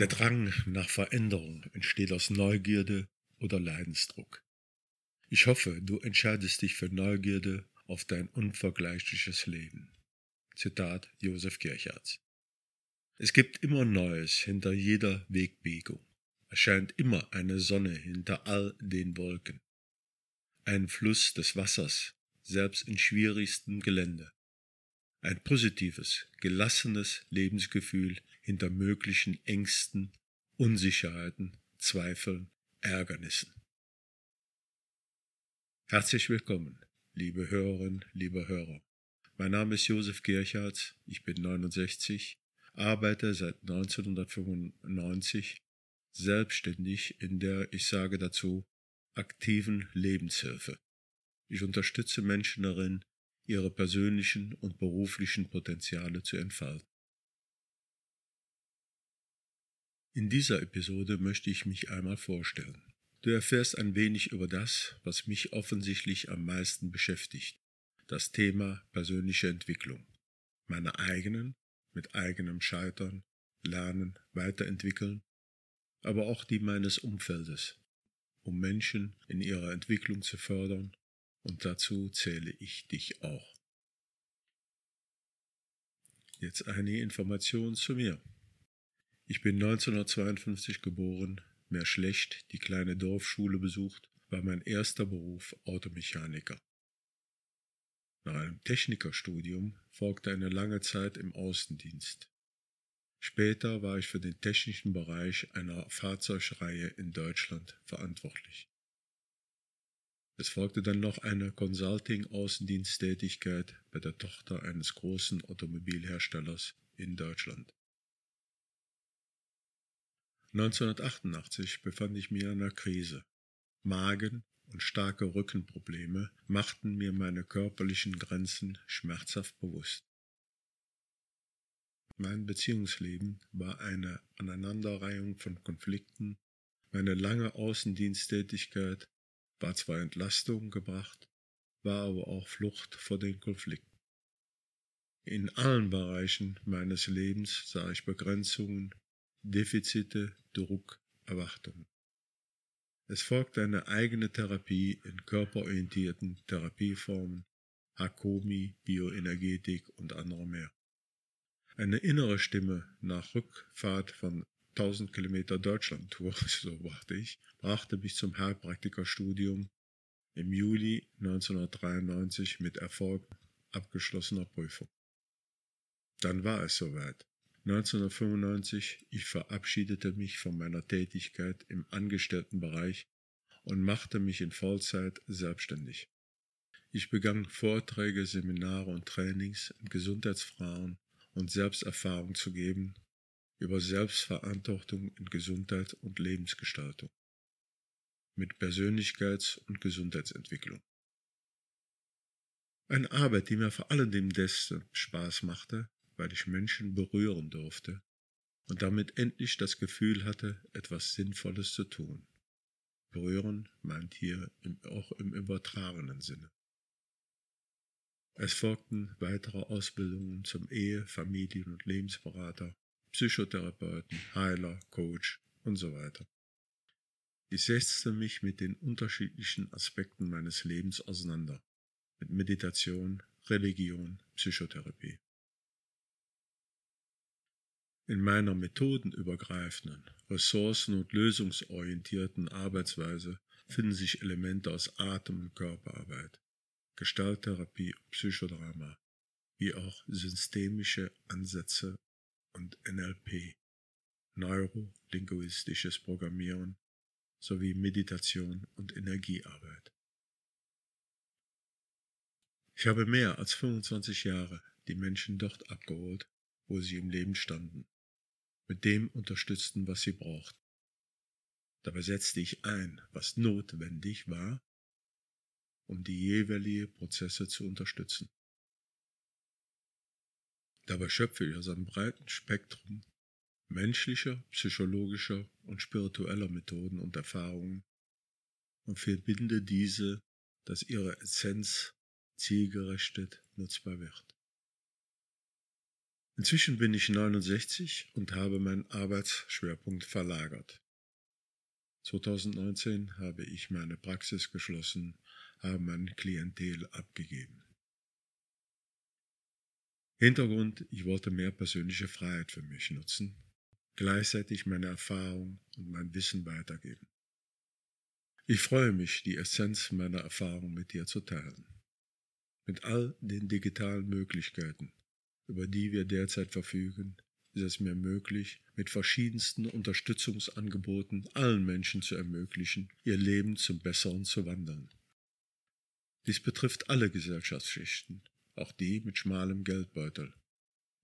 Der Drang nach Veränderung entsteht aus Neugierde oder Leidensdruck. Ich hoffe, du entscheidest dich für Neugierde auf dein unvergleichliches Leben. Zitat Josef Kirchhardt. Es gibt immer Neues hinter jeder Wegbiegung. Es scheint immer eine Sonne hinter all den Wolken. Ein Fluss des Wassers, selbst in schwierigsten Gelände. Ein positives, gelassenes Lebensgefühl hinter möglichen Ängsten, Unsicherheiten, Zweifeln, Ärgernissen. Herzlich willkommen, liebe Hörerinnen, liebe Hörer. Mein Name ist Josef Kirchhardt, ich bin 69, arbeite seit 1995 selbstständig in der, ich sage dazu, aktiven Lebenshilfe. Ich unterstütze Menschen darin, ihre persönlichen und beruflichen Potenziale zu entfalten. In dieser Episode möchte ich mich einmal vorstellen. Du erfährst ein wenig über das, was mich offensichtlich am meisten beschäftigt, das Thema persönliche Entwicklung, meine eigenen, mit eigenem Scheitern, Lernen, Weiterentwickeln, aber auch die meines Umfeldes, um Menschen in ihrer Entwicklung zu fördern, und dazu zähle ich dich auch. Jetzt einige Informationen zu mir. Ich bin 1952 geboren, mehr schlecht die kleine Dorfschule besucht, war mein erster Beruf Automechaniker. Nach einem Technikerstudium folgte eine lange Zeit im Außendienst. Später war ich für den technischen Bereich einer Fahrzeugreihe in Deutschland verantwortlich. Es folgte dann noch eine Consulting-Außendiensttätigkeit bei der Tochter eines großen Automobilherstellers in Deutschland. 1988 befand ich mich in einer Krise. Magen und starke Rückenprobleme machten mir meine körperlichen Grenzen schmerzhaft bewusst. Mein Beziehungsleben war eine Aneinanderreihung von Konflikten, meine lange Außendiensttätigkeit war zwar Entlastung gebracht, war aber auch Flucht vor den Konflikten. In allen Bereichen meines Lebens sah ich Begrenzungen, Defizite, Druck, Erwartungen. Es folgt eine eigene Therapie in körperorientierten Therapieformen, Hakomi, Bioenergetik und andere mehr. Eine innere Stimme nach Rückfahrt von 1000 Kilometer Deutschlandtour, so brachte ich, brachte mich zum Heilpraktikerstudium im Juli 1993 mit Erfolg abgeschlossener Prüfung. Dann war es soweit. 1995, ich verabschiedete mich von meiner Tätigkeit im Angestelltenbereich und machte mich in Vollzeit selbstständig. Ich begann Vorträge, Seminare und Trainings in Gesundheitsfragen und Selbsterfahrung zu geben über Selbstverantwortung in Gesundheit und Lebensgestaltung mit Persönlichkeits- und Gesundheitsentwicklung. Eine Arbeit, die mir vor allem desto Spaß machte, weil ich Menschen berühren durfte und damit endlich das Gefühl hatte, etwas Sinnvolles zu tun. Berühren meint hier auch im übertragenen Sinne. Es folgten weitere Ausbildungen zum Ehe-, Familien- und Lebensberater, Psychotherapeuten, Heiler, Coach und so weiter. Ich setzte mich mit den unterschiedlichen Aspekten meines Lebens auseinander, mit Meditation, Religion, Psychotherapie. In meiner methodenübergreifenden, ressourcen- und lösungsorientierten Arbeitsweise finden sich Elemente aus Atem- und Körperarbeit, Gestalttherapie und Psychodrama, wie auch systemische Ansätze und NLP, neurolinguistisches Programmieren sowie Meditation und Energiearbeit. Ich habe mehr als 25 Jahre die Menschen dort abgeholt, wo sie im Leben standen mit dem unterstützten, was sie brauchten. Dabei setzte ich ein, was notwendig war, um die jeweiligen Prozesse zu unterstützen. Dabei schöpfe ich aus einem breiten Spektrum menschlicher, psychologischer und spiritueller Methoden und Erfahrungen und verbinde diese, dass ihre Essenz zielgerechtet nutzbar wird. Inzwischen bin ich 69 und habe meinen Arbeitsschwerpunkt verlagert. 2019 habe ich meine Praxis geschlossen, habe mein Klientel abgegeben. Hintergrund, ich wollte mehr persönliche Freiheit für mich nutzen, gleichzeitig meine Erfahrung und mein Wissen weitergeben. Ich freue mich, die Essenz meiner Erfahrung mit dir zu teilen. Mit all den digitalen Möglichkeiten, über die wir derzeit verfügen, ist es mir möglich, mit verschiedensten Unterstützungsangeboten allen Menschen zu ermöglichen, ihr Leben zum Besseren zu wandeln. Dies betrifft alle Gesellschaftsschichten, auch die mit schmalem Geldbeutel.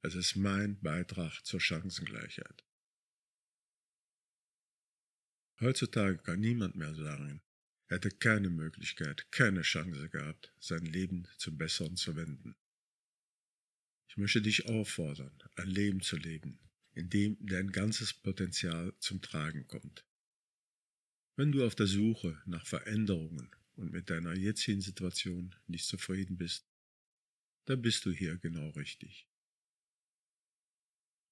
Es ist mein Beitrag zur Chancengleichheit. Heutzutage kann niemand mehr sagen, er hätte keine Möglichkeit, keine Chance gehabt, sein Leben zum Besseren zu wenden. Ich möchte dich auffordern, ein Leben zu leben, in dem dein ganzes Potenzial zum Tragen kommt. Wenn du auf der Suche nach Veränderungen und mit deiner jetzigen Situation nicht zufrieden bist, dann bist du hier genau richtig.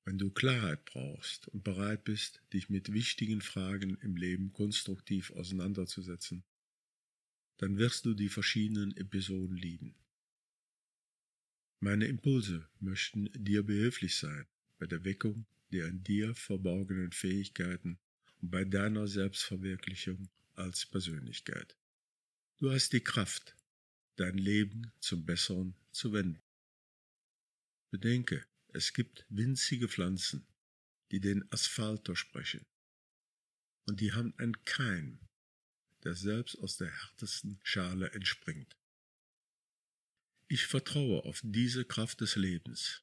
Wenn du Klarheit brauchst und bereit bist, dich mit wichtigen Fragen im Leben konstruktiv auseinanderzusetzen, dann wirst du die verschiedenen Episoden lieben. Meine Impulse möchten dir behilflich sein bei der Weckung der in dir verborgenen Fähigkeiten und bei deiner Selbstverwirklichung als Persönlichkeit. Du hast die Kraft, dein Leben zum Besseren zu wenden. Bedenke, es gibt winzige Pflanzen, die den Asphalt durchsprechen. Und die haben einen Keim, der selbst aus der härtesten Schale entspringt. Ich vertraue auf diese Kraft des Lebens.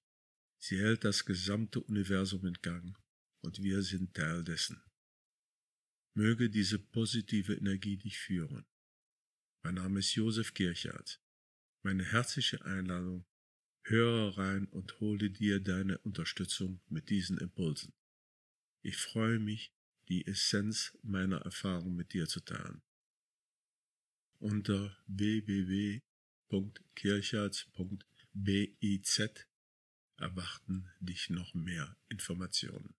Sie hält das gesamte Universum in Gang und wir sind Teil dessen. Möge diese positive Energie dich führen. Mein Name ist Josef Kirchhardt. Meine herzliche Einladung, höre rein und hole dir deine Unterstützung mit diesen Impulsen. Ich freue mich, die Essenz meiner Erfahrung mit dir zu teilen. Unter www www.kirchhardt.biz erwarten dich noch mehr Informationen.